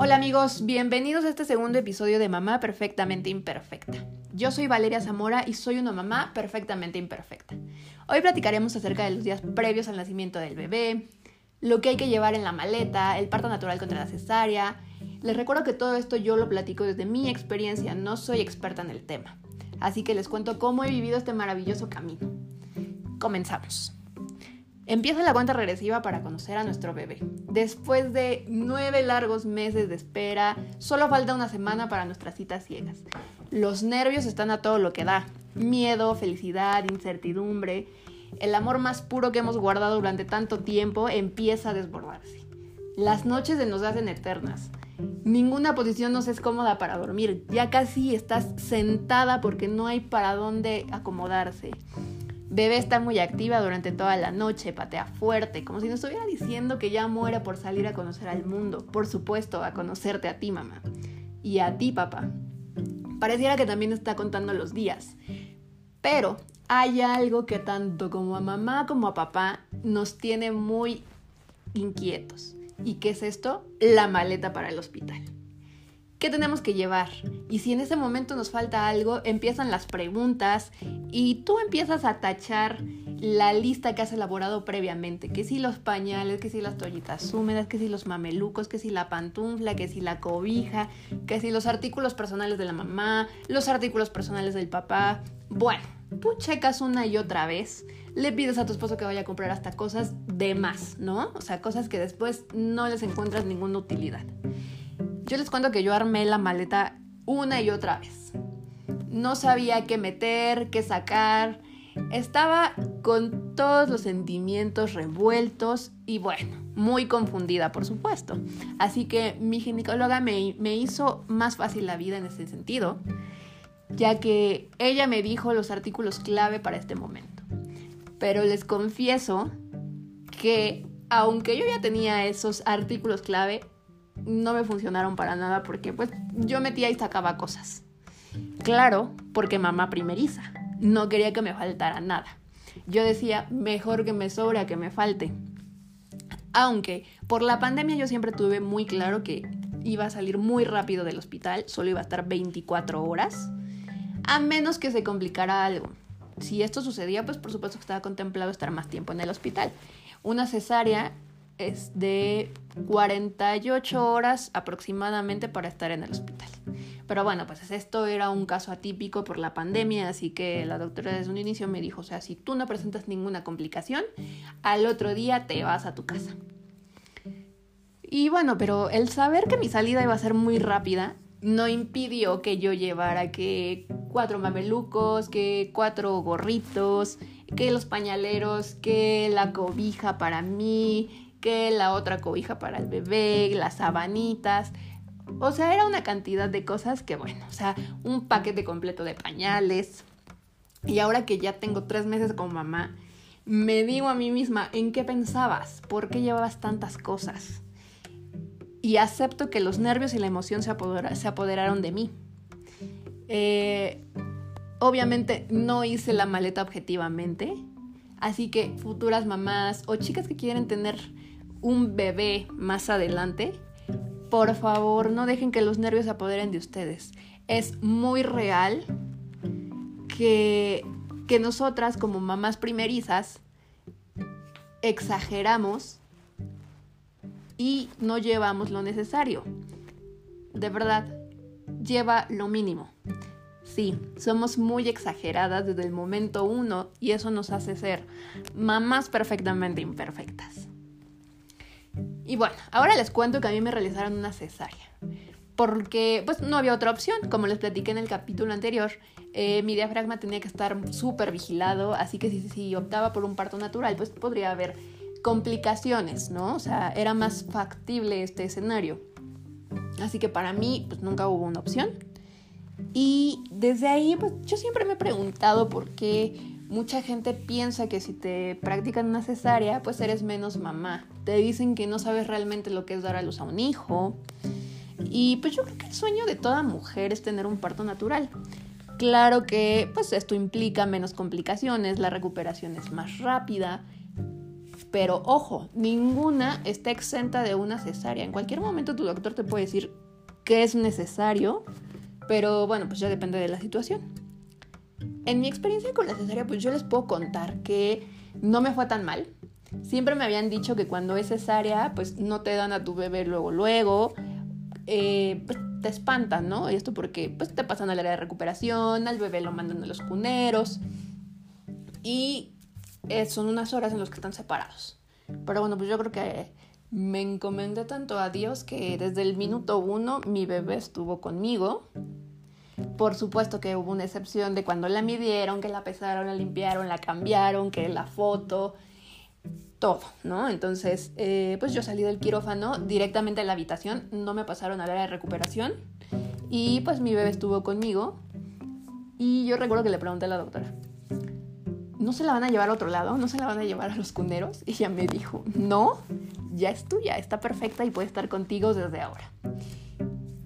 Hola amigos, bienvenidos a este segundo episodio de Mamá Perfectamente Imperfecta. Yo soy Valeria Zamora y soy una mamá perfectamente imperfecta. Hoy platicaremos acerca de los días previos al nacimiento del bebé, lo que hay que llevar en la maleta, el parto natural contra la cesárea. Les recuerdo que todo esto yo lo platico desde mi experiencia, no soy experta en el tema. Así que les cuento cómo he vivido este maravilloso camino. Comenzamos. Empieza la cuenta regresiva para conocer a nuestro bebé. Después de nueve largos meses de espera, solo falta una semana para nuestras citas ciegas. Los nervios están a todo lo que da. Miedo, felicidad, incertidumbre. El amor más puro que hemos guardado durante tanto tiempo empieza a desbordarse. Las noches se nos hacen eternas. Ninguna posición nos es cómoda para dormir. Ya casi estás sentada porque no hay para dónde acomodarse. Bebé está muy activa durante toda la noche, patea fuerte, como si nos estuviera diciendo que ya muere por salir a conocer al mundo. Por supuesto, a conocerte a ti, mamá. Y a ti, papá. Pareciera que también está contando los días. Pero hay algo que tanto como a mamá como a papá nos tiene muy inquietos. ¿Y qué es esto? La maleta para el hospital. ¿Qué tenemos que llevar? Y si en ese momento nos falta algo, empiezan las preguntas y tú empiezas a tachar la lista que has elaborado previamente, que si los pañales, que si las toallitas húmedas, que si los mamelucos, que si la pantufla, que si la cobija, que si los artículos personales de la mamá, los artículos personales del papá. Bueno, tú checas una y otra vez, le pides a tu esposo que vaya a comprar hasta cosas de más, ¿no? O sea, cosas que después no les encuentras ninguna utilidad. Yo les cuento que yo armé la maleta una y otra vez. No sabía qué meter, qué sacar. Estaba con todos los sentimientos revueltos y bueno, muy confundida por supuesto. Así que mi ginecóloga me, me hizo más fácil la vida en ese sentido, ya que ella me dijo los artículos clave para este momento. Pero les confieso que aunque yo ya tenía esos artículos clave, no me funcionaron para nada porque pues yo metía y sacaba cosas. Claro, porque mamá primeriza, no quería que me faltara nada. Yo decía, mejor que me sobre a que me falte. Aunque por la pandemia yo siempre tuve muy claro que iba a salir muy rápido del hospital, solo iba a estar 24 horas, a menos que se complicara algo. Si esto sucedía, pues por supuesto que estaba contemplado estar más tiempo en el hospital. Una cesárea es de 48 horas aproximadamente para estar en el hospital. Pero bueno, pues esto era un caso atípico por la pandemia, así que la doctora desde un inicio me dijo, o sea, si tú no presentas ninguna complicación, al otro día te vas a tu casa. Y bueno, pero el saber que mi salida iba a ser muy rápida no impidió que yo llevara que cuatro mamelucos, que cuatro gorritos, que los pañaleros, que la cobija para mí, que la otra cobija para el bebé, las sabanitas. O sea, era una cantidad de cosas que, bueno, o sea, un paquete completo de pañales. Y ahora que ya tengo tres meses con mamá, me digo a mí misma, ¿en qué pensabas? ¿Por qué llevabas tantas cosas? Y acepto que los nervios y la emoción se, apoderaron de mí. Eh, obviamente no hice la maleta objetivamente, así que futuras mamás o chicas que quieren tener un bebé más adelante, por favor no dejen que los nervios se apoderen de ustedes. Es muy real que, que nosotras como mamás primerizas exageramos y no llevamos lo necesario. De verdad, lleva lo mínimo. Sí, somos muy exageradas desde el momento uno y eso nos hace ser mamás perfectamente imperfectas. Y bueno, ahora les cuento que a mí me realizaron una cesárea. Porque pues no había otra opción, como les platiqué en el capítulo anterior, eh, mi diafragma tenía que estar súper vigilado, así que si, si optaba por un parto natural, pues podría haber complicaciones, ¿no? O sea, era más factible este escenario. Así que para mí, pues nunca hubo una opción. Y desde ahí, pues yo siempre me he preguntado por qué Mucha gente piensa que si te practican una cesárea, pues eres menos mamá. Te dicen que no sabes realmente lo que es dar a luz a un hijo. Y pues yo creo que el sueño de toda mujer es tener un parto natural. Claro que pues esto implica menos complicaciones, la recuperación es más rápida, Pero ojo, ninguna está exenta de una cesárea. En cualquier momento tu doctor te puede decir que es necesario, pero bueno, pues ya depende de la situación. En mi experiencia con la cesárea, pues yo les puedo contar que no me fue tan mal. Siempre me habían dicho que cuando es cesárea, pues no te dan a tu bebé luego, luego. Eh, pues te espantan, ¿no? Y esto porque pues te pasan al área de recuperación, al bebé lo mandan a los cuneros. Y eh, son unas horas en las que están separados. Pero bueno, pues yo creo que me encomendé tanto a Dios que desde el minuto uno mi bebé estuvo conmigo. Por supuesto que hubo una excepción de cuando la midieron, que la pesaron, la limpiaron, la cambiaron, que la foto, todo, ¿no? Entonces, eh, pues yo salí del quirófano directamente a la habitación, no me pasaron a la de recuperación y pues mi bebé estuvo conmigo y yo recuerdo que le pregunté a la doctora, ¿no se la van a llevar a otro lado? ¿No se la van a llevar a los cunderos? Y ella me dijo, no, ya es tuya, está perfecta y puede estar contigo desde ahora.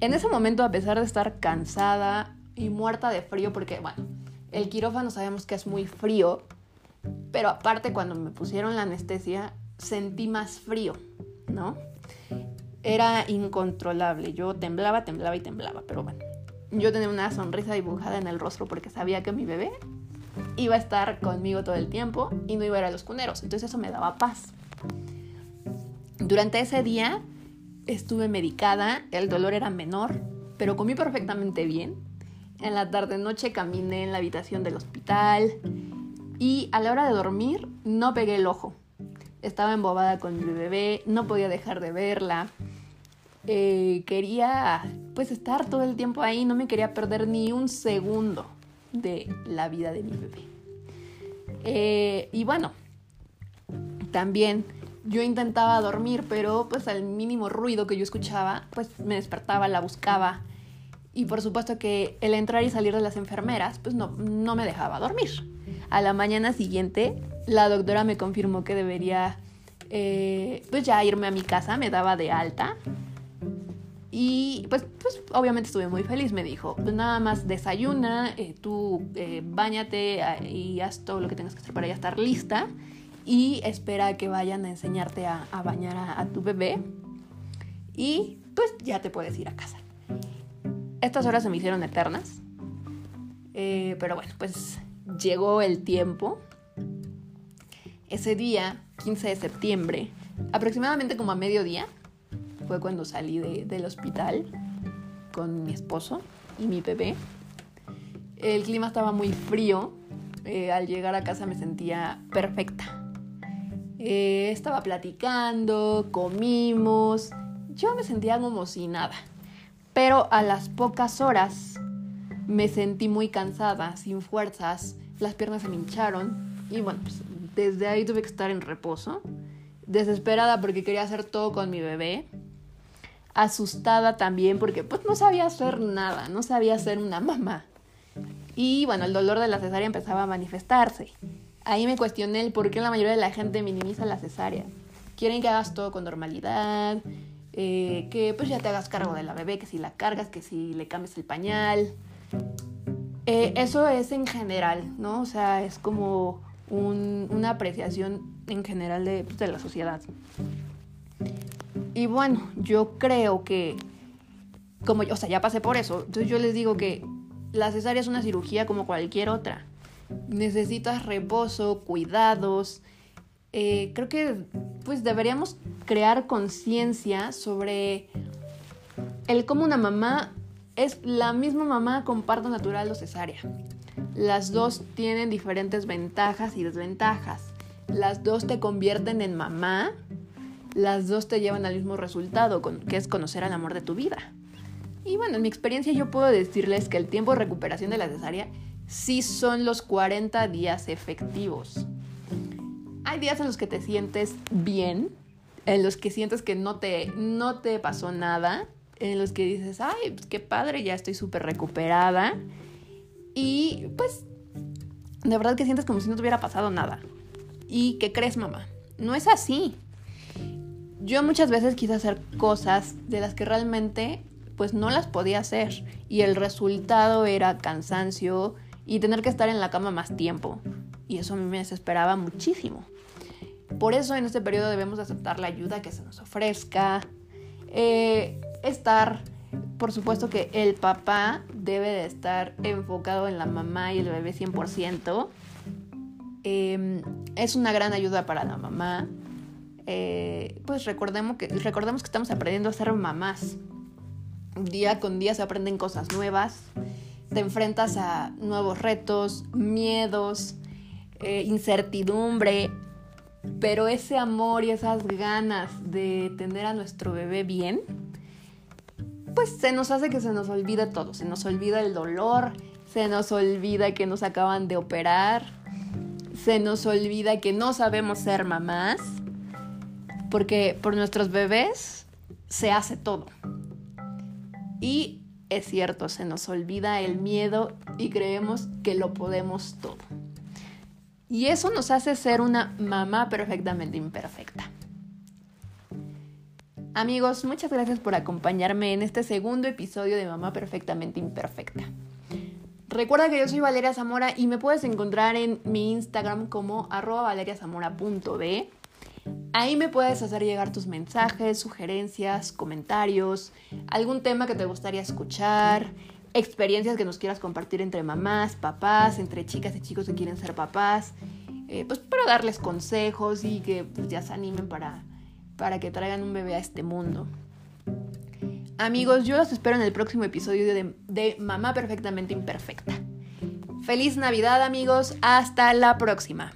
En ese momento, a pesar de estar cansada y muerta de frío, porque bueno, el quirófano sabemos que es muy frío, pero aparte cuando me pusieron la anestesia sentí más frío, ¿no? Era incontrolable, yo temblaba, temblaba y temblaba, pero bueno, yo tenía una sonrisa dibujada en el rostro porque sabía que mi bebé iba a estar conmigo todo el tiempo y no iba a ir a los cuneros, entonces eso me daba paz. Durante ese día estuve medicada, el dolor era menor, pero comí perfectamente bien. En la tarde-noche caminé en la habitación del hospital, y a la hora de dormir no pegué el ojo. Estaba embobada con mi bebé, no podía dejar de verla. Eh, quería pues estar todo el tiempo ahí, no me quería perder ni un segundo de la vida de mi bebé. Eh, y bueno, también yo intentaba dormir, pero pues al mínimo ruido que yo escuchaba, pues me despertaba, la buscaba. Y por supuesto que el entrar y salir de las enfermeras, pues no, no me dejaba dormir. A la mañana siguiente, la doctora me confirmó que debería, eh, pues ya irme a mi casa, me daba de alta. Y pues, pues obviamente estuve muy feliz, me dijo, pues nada más desayuna, eh, tú eh, bañate ah, y haz todo lo que tengas que hacer para ya estar lista y espera que vayan a enseñarte a, bañar a, tu bebé y pues ya te puedes ir a casa. Estas horas se me hicieron eternas, pero bueno, pues llegó el tiempo. Ese día, 15 de septiembre, aproximadamente como a mediodía, fue cuando salí del hospital con mi esposo y mi bebé. El clima estaba muy frío. Eh, al llegar a casa me sentía perfecta. Eh, estaba platicando, comimos. Yo me sentía como si nada. Pero a las pocas horas me sentí muy cansada, sin fuerzas las piernas se me hincharon y bueno, pues desde ahí tuve que estar en reposo, desesperada porque quería hacer todo con mi bebé, asustada también porque pues no sabía hacer nada, no sabía ser una mamá. Y bueno, el dolor de la cesárea empezaba a manifestarse. Ahí me cuestioné el por qué la mayoría de la gente minimiza la cesárea. Quieren que hagas todo con normalidad, eh, que pues ya te hagas cargo de la bebé, que si la cargas, que si le cambies el pañal. Eh, eso es en general, ¿no? O sea, es como una apreciación en general de, pues, de la sociedad. Y bueno, yo creo que, como yo, o sea, ya pasé por eso, entonces yo les digo que la cesárea es una cirugía como cualquier otra. Necesitas reposo, cuidados. Eh, creo que pues deberíamos crear conciencia sobre el cómo una mamá es la misma mamá con parto natural o cesárea. Las dos tienen diferentes ventajas y desventajas. Las dos te convierten en mamá. Las dos te llevan al mismo resultado, que es conocer al amor de tu vida. Y bueno, en mi experiencia yo puedo decirles que el tiempo de recuperación de la cesárea sí son los 40 días efectivos. Hay días en los que te sientes bien, en los que sientes que no te, no te pasó nada, en los que dices, ay, pues qué padre, ya estoy súper recuperada. Y pues, de verdad que sientes como si no te hubiera pasado nada. ¿Y qué crees, mamá? No es así. Yo muchas veces quise hacer cosas de las que realmente pues no las podía hacer y el resultado era cansancio y tener que estar en la cama más tiempo y eso a mí me desesperaba muchísimo. por eso en este periodo debemos aceptar la ayuda que se nos ofrezca, eh, estar, por supuesto que el papá debe de estar enfocado en la mamá y el bebé 100%. Em, es una gran ayuda para la mamá. Eh, pues recordemos que, recordemos que estamos aprendiendo a ser mamás. Día con día se aprenden cosas nuevas, te enfrentas a nuevos retos, miedos, eh, incertidumbre, pero ese amor y esas ganas de tener a nuestro bebé bien, pues se nos hace que se nos olvida todo, se nos olvida el dolor, se nos olvida que nos acaban de operar, se nos olvida que no sabemos ser mamás, porque por nuestros bebés se hace todo. Y es cierto, se nos olvida el miedo y creemos que lo podemos todo. Y eso nos hace ser una mamá perfectamente imperfecta. Amigos, muchas gracias por acompañarme en este segundo episodio de Mamá Perfectamente Imperfecta. Recuerda que yo soy Valeria Zamora y me puedes encontrar en mi Instagram como arroba valeriazamora.b. Ahí me puedes hacer llegar tus mensajes, sugerencias, comentarios, algún tema que te gustaría escuchar, experiencias que nos quieras compartir entre mamás, papás, entre chicas y chicos que quieren ser papás, eh, pues para darles consejos y que pues, ya se animen para, para que traigan un bebé a este mundo. Amigos, yo los espero en el próximo episodio de, de Mamá Perfectamente Imperfecta. Feliz Navidad amigos, hasta la próxima.